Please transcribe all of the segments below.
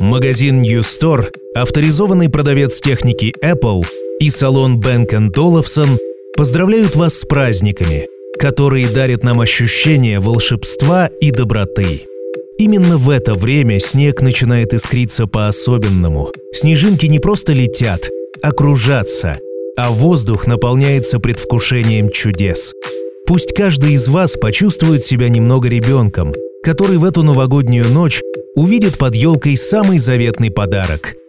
Магазин New Store, авторизованный продавец техники Apple и салон Bank Olufsen поздравляют вас с праздниками, которые дарят нам ощущение волшебства и доброты. Именно в это время снег начинает искриться по-особенному. Снежинки не просто летят, а кружатся, а воздух наполняется предвкушением чудес. Пусть каждый из вас почувствует себя немного ребенком, который в эту новогоднюю ночь увидит под елкой самый заветный подарок –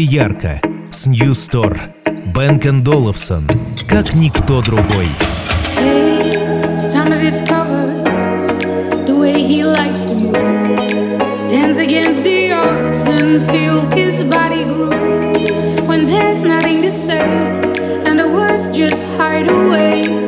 Живите ярко с New Store. Бенкен Доловсон. Как никто другой. Hey, it's time to discover the way he likes to move. Dance against the odds and feel his body groove. When there's nothing to say and the words just hide away.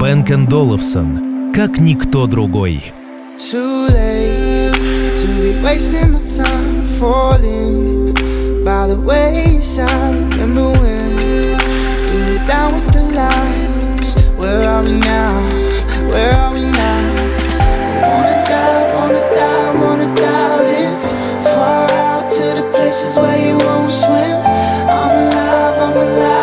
Бенкен Доловсон, как никто другой. Too late to be wasting my time falling by the wayside. Remember when we were down with the lights? Where are we now? Where are we now? Wanna dive, wanna dive, wanna dive in far out to the places where you won't swim. I'm alive, I'm alive,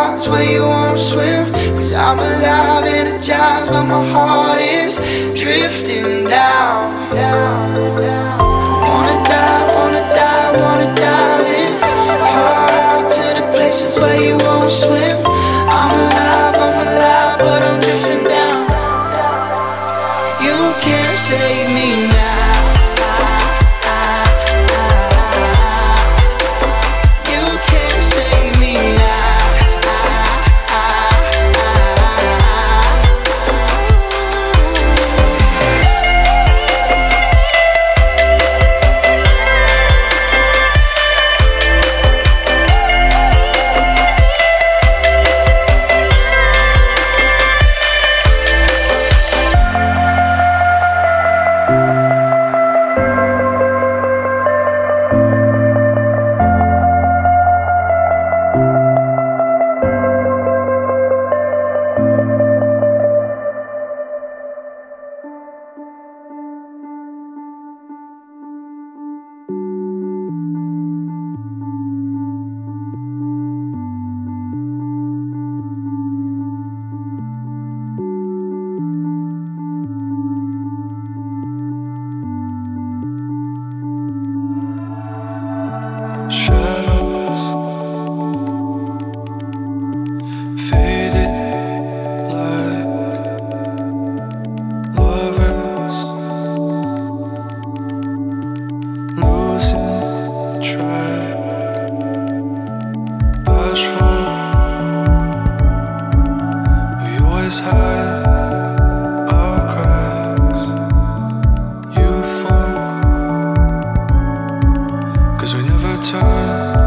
parts where you won't swim. Cause I'm alive, energized, but my heart is drifting down, down, down. Wanna dive, wanna dive, wanna dive in. Far out to the places where you won't swim. I'm alive. Yeah.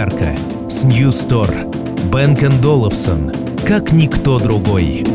Ярко с Store. Бенкен Доловсон. Как никто другой.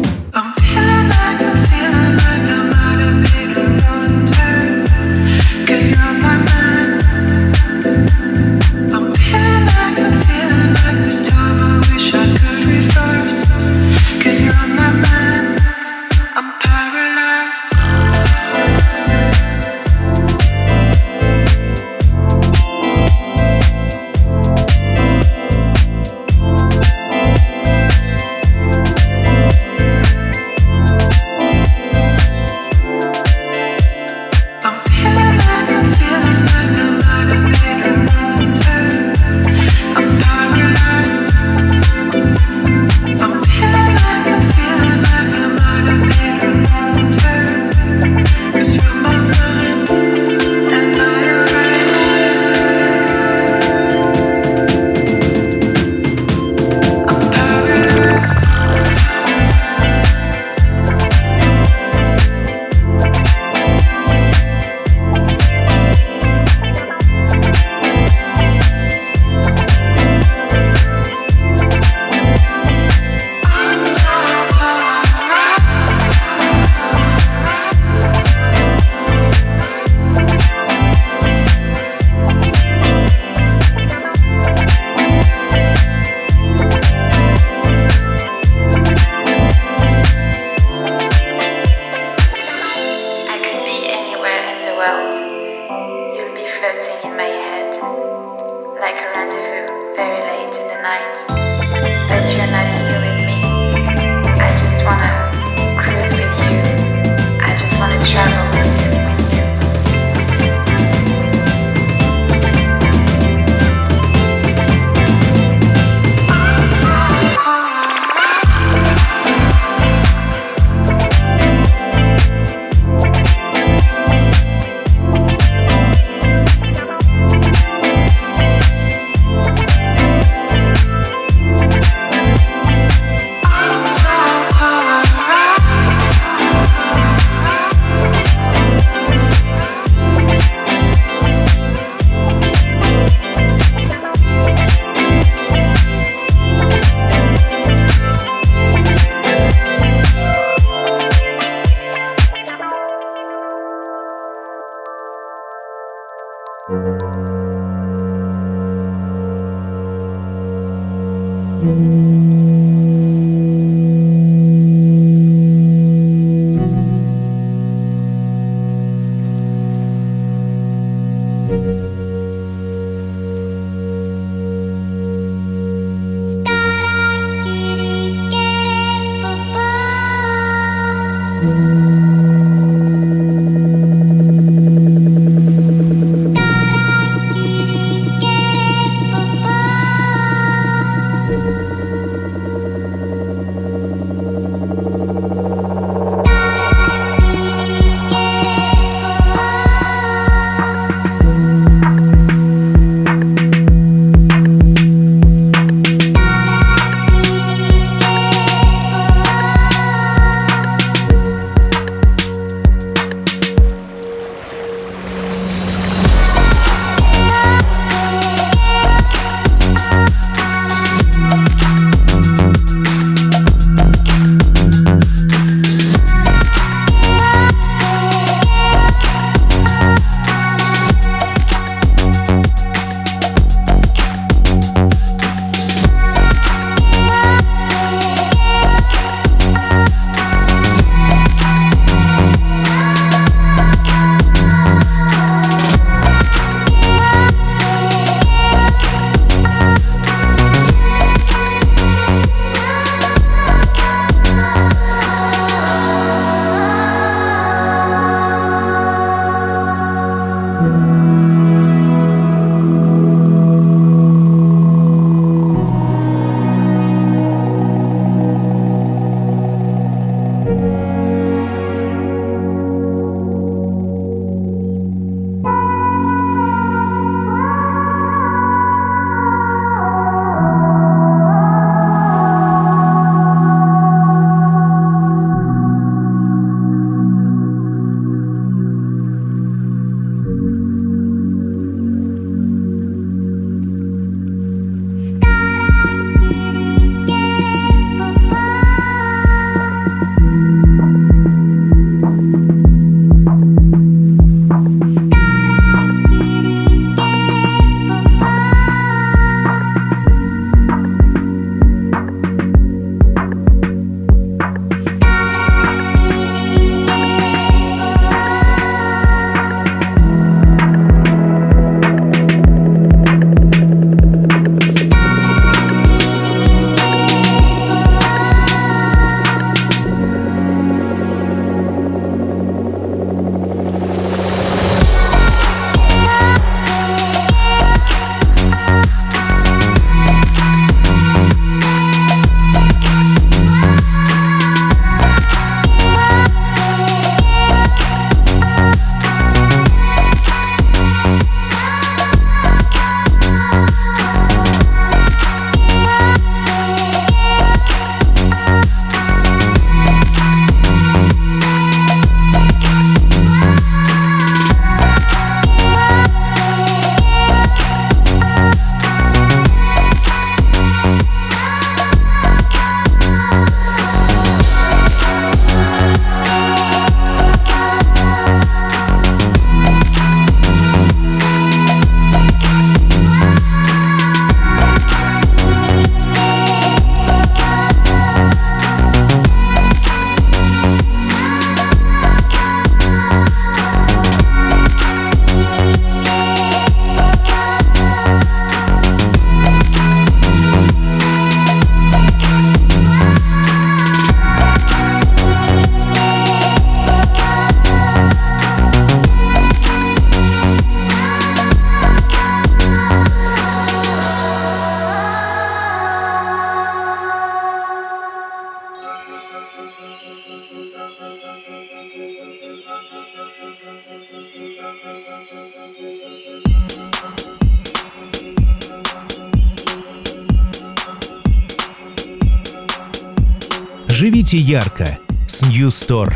Живите ярко с Store.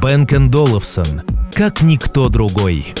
Бенкен Доловсон. Как никто другой.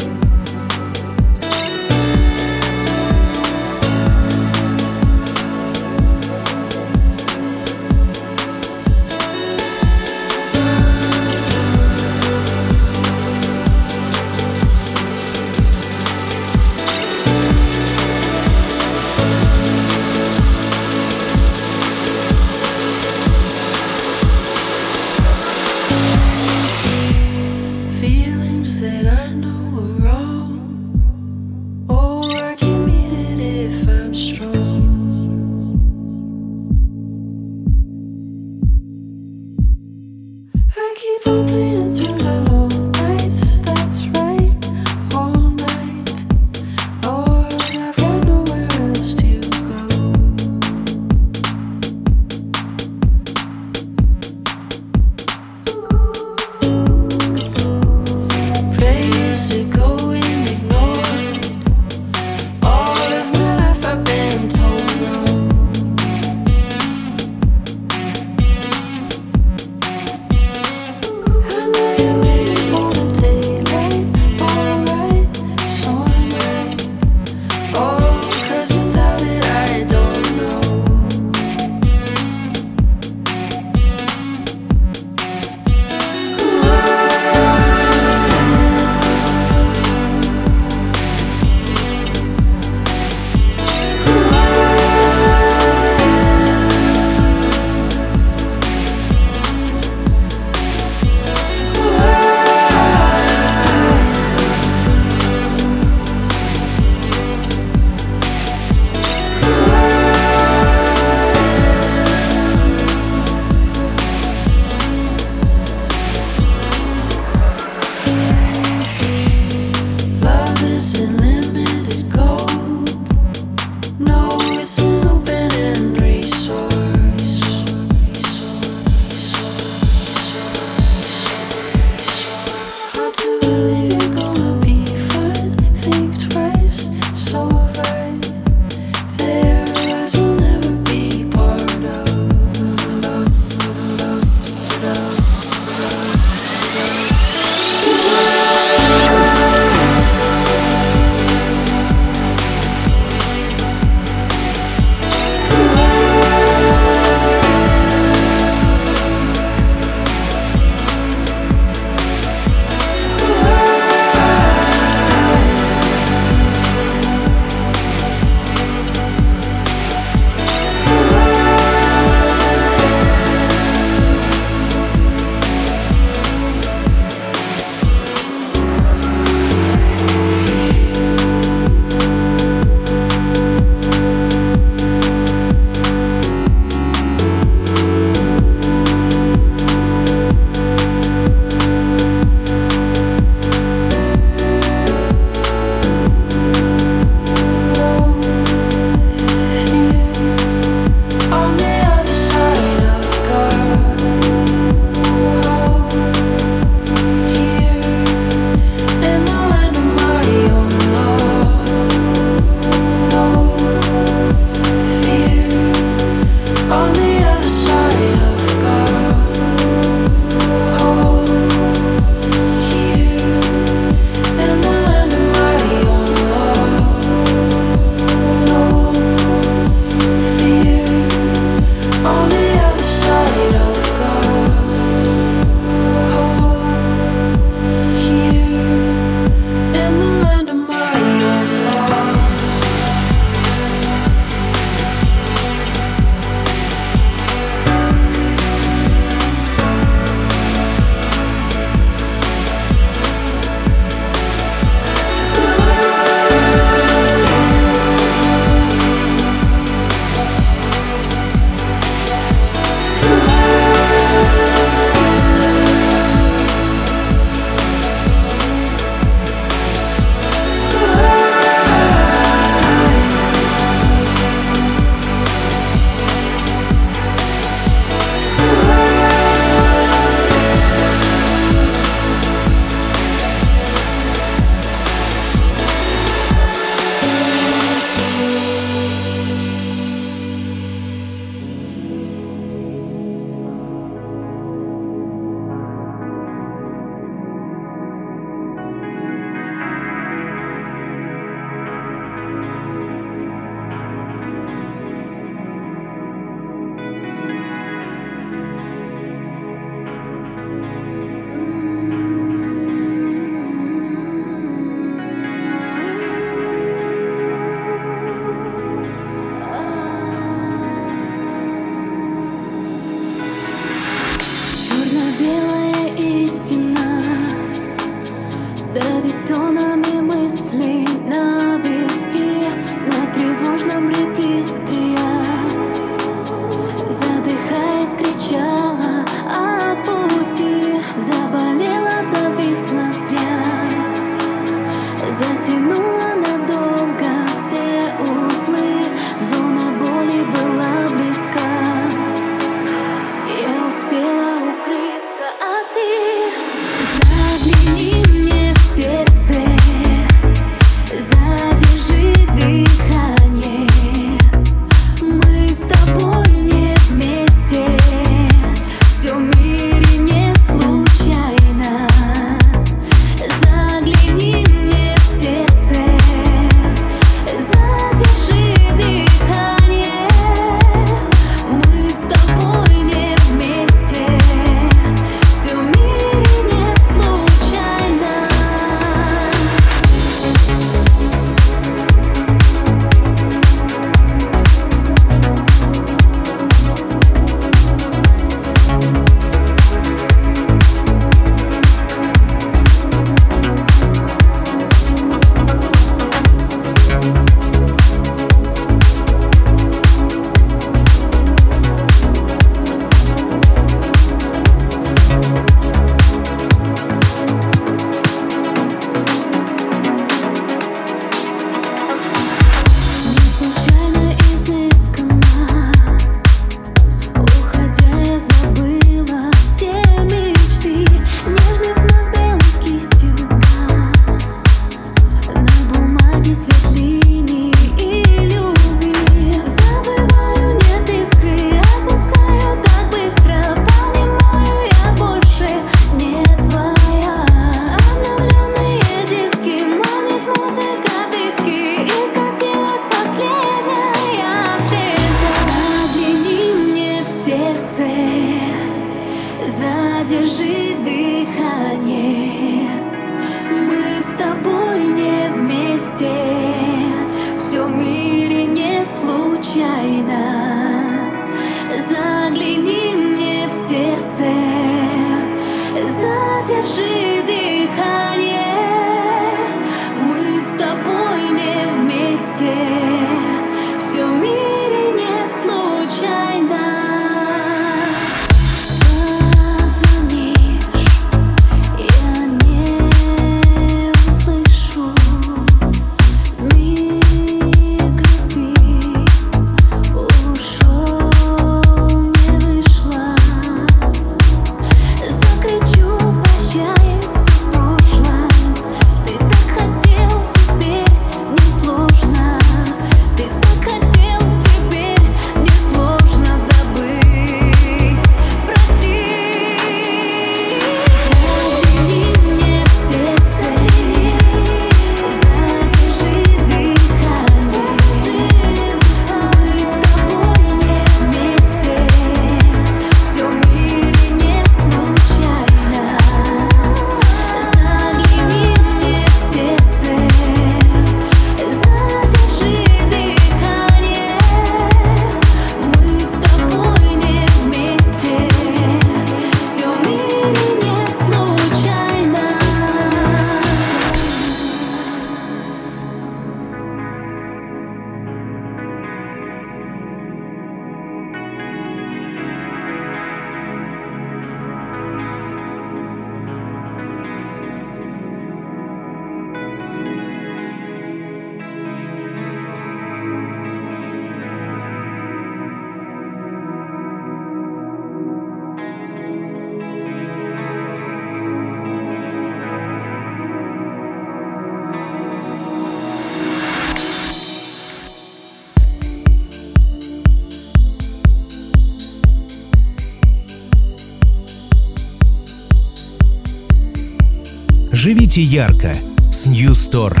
Живите ярко с New Store.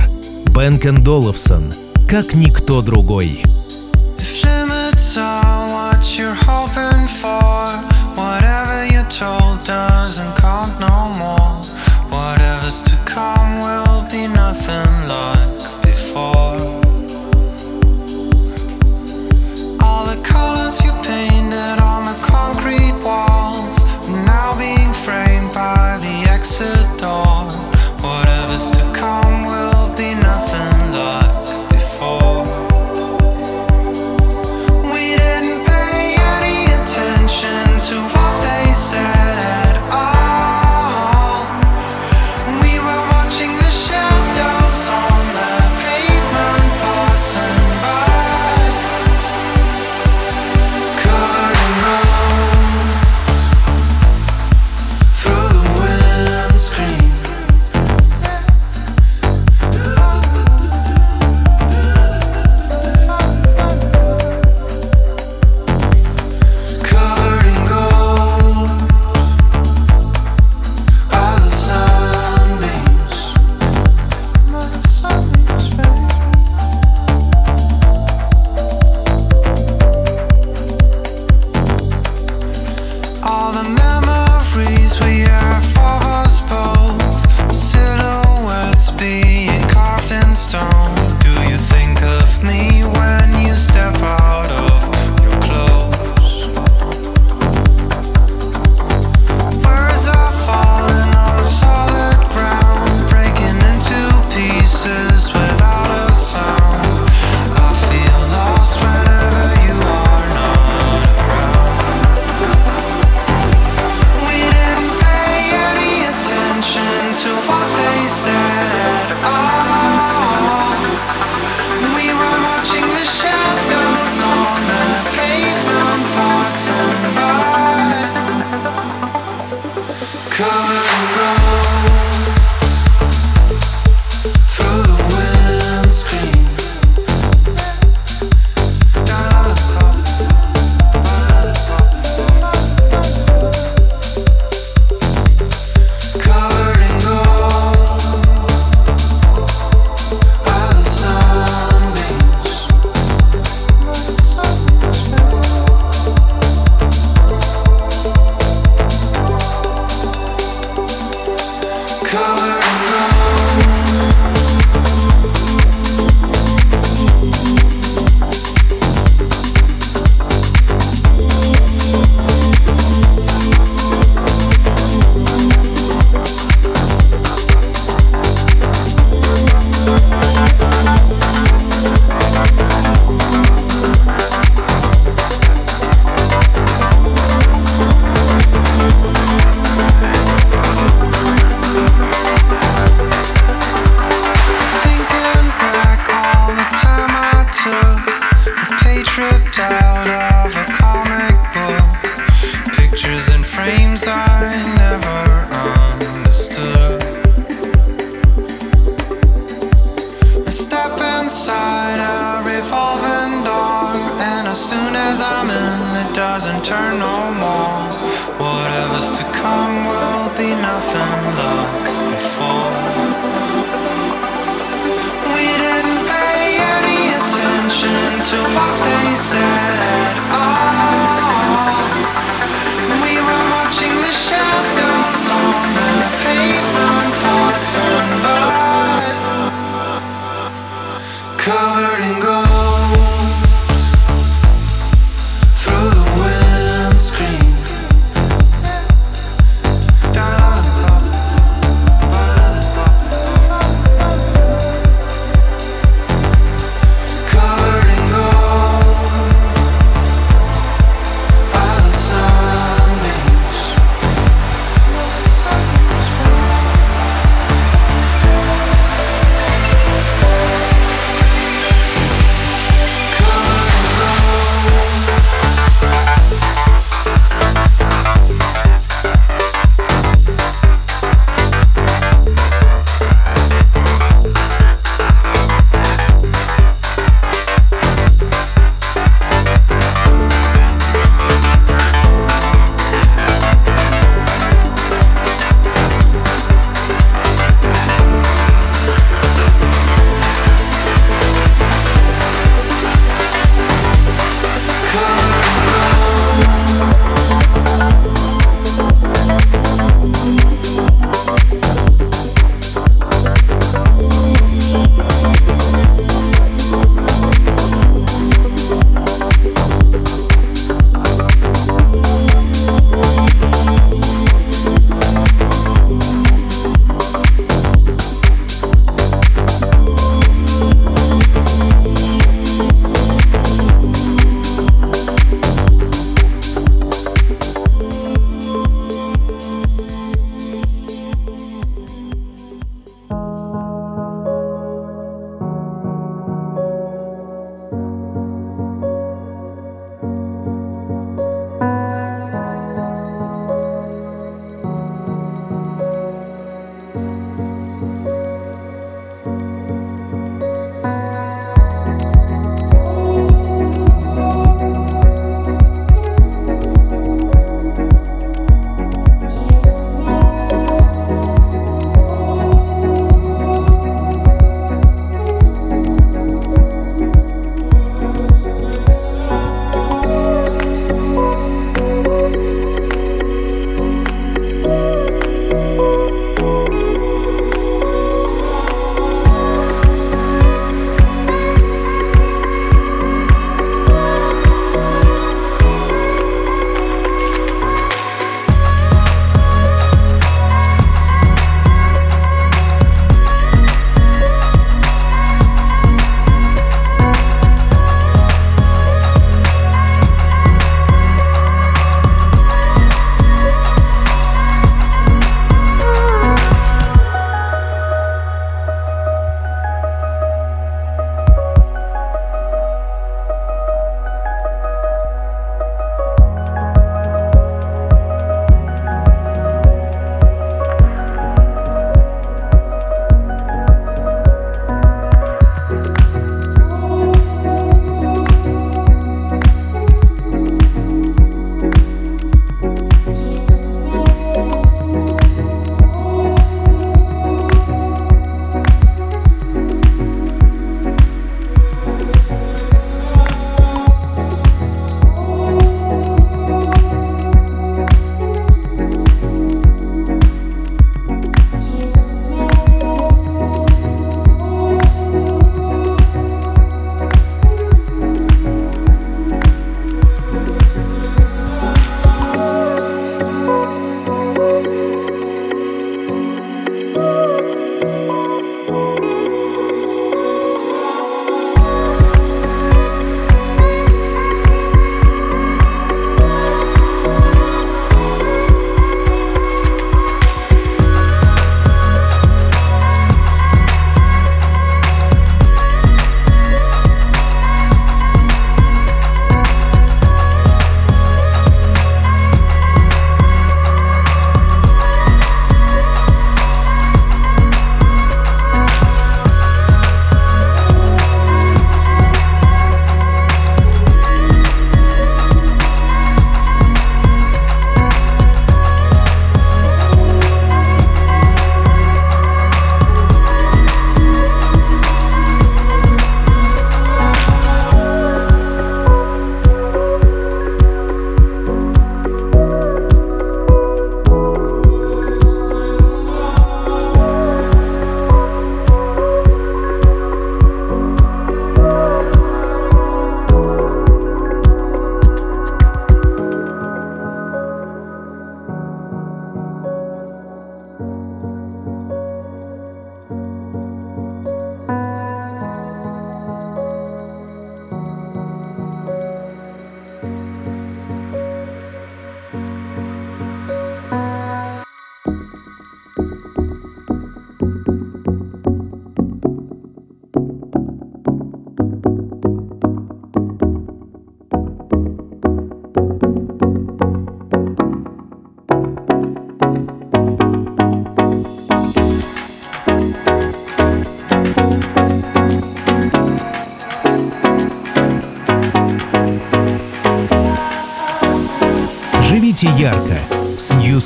Бенкен Доловсон, как никто другой. Told doesn't count no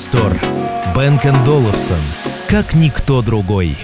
Store. Бенк Долларсон, как никто другой.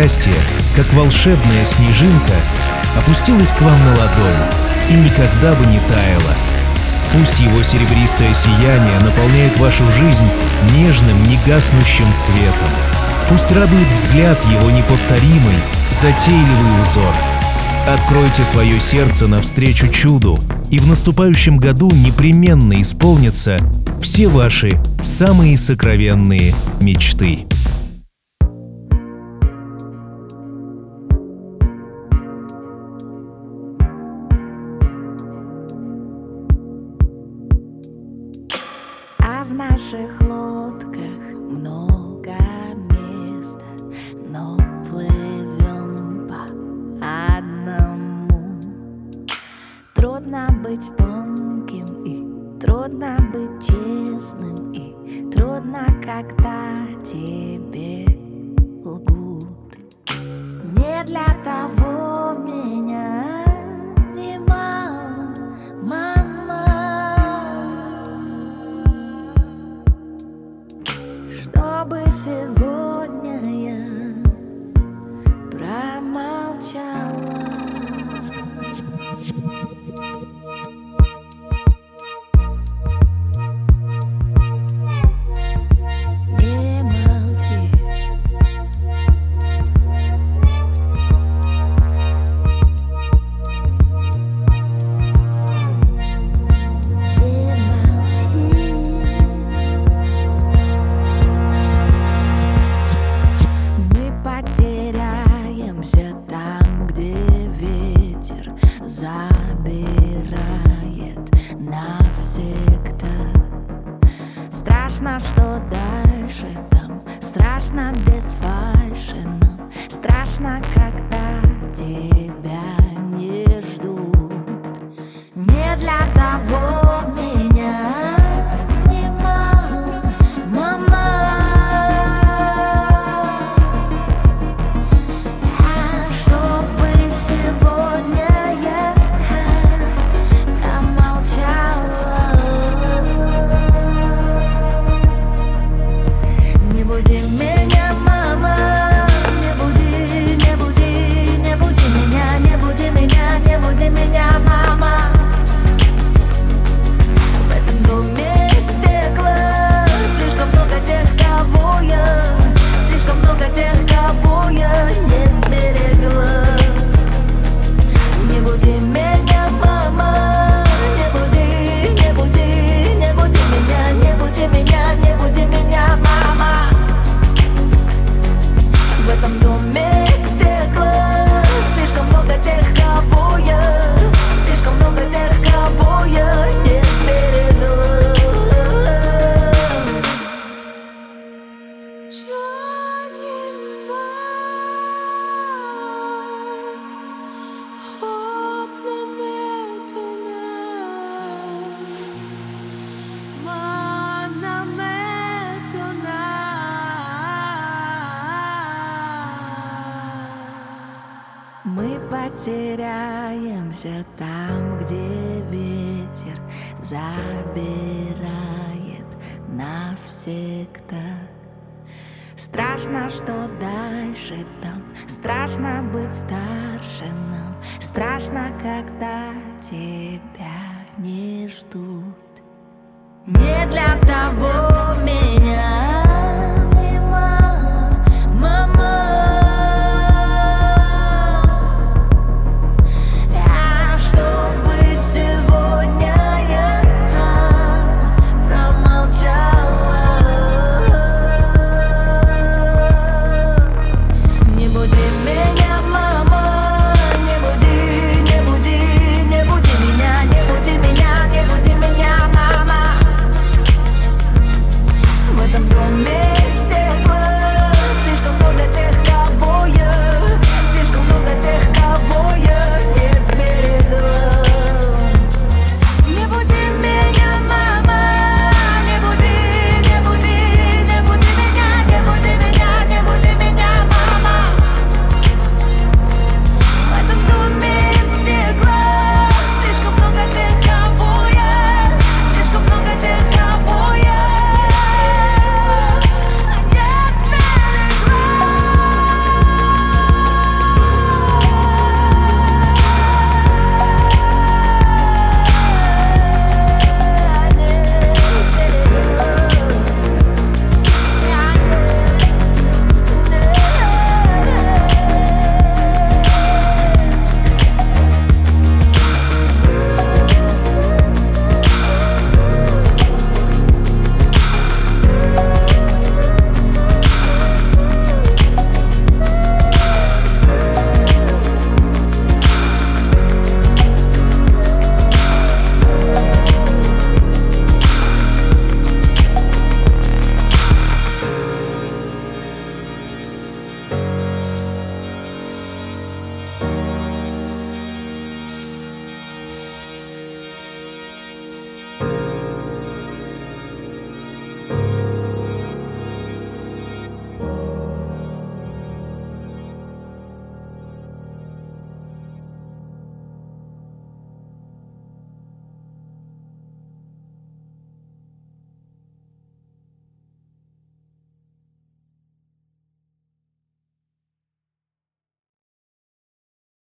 Счастье, как волшебная снежинка, опустилось к вам на ладонь и никогда бы не таяло. Пусть его серебристое сияние наполняет вашу жизнь нежным, негаснущим светом. Пусть радует взгляд его неповторимый, затейливый узор. Откройте свое сердце навстречу чуду, и в наступающем году непременно исполнятся все ваши самые сокровенные мечты.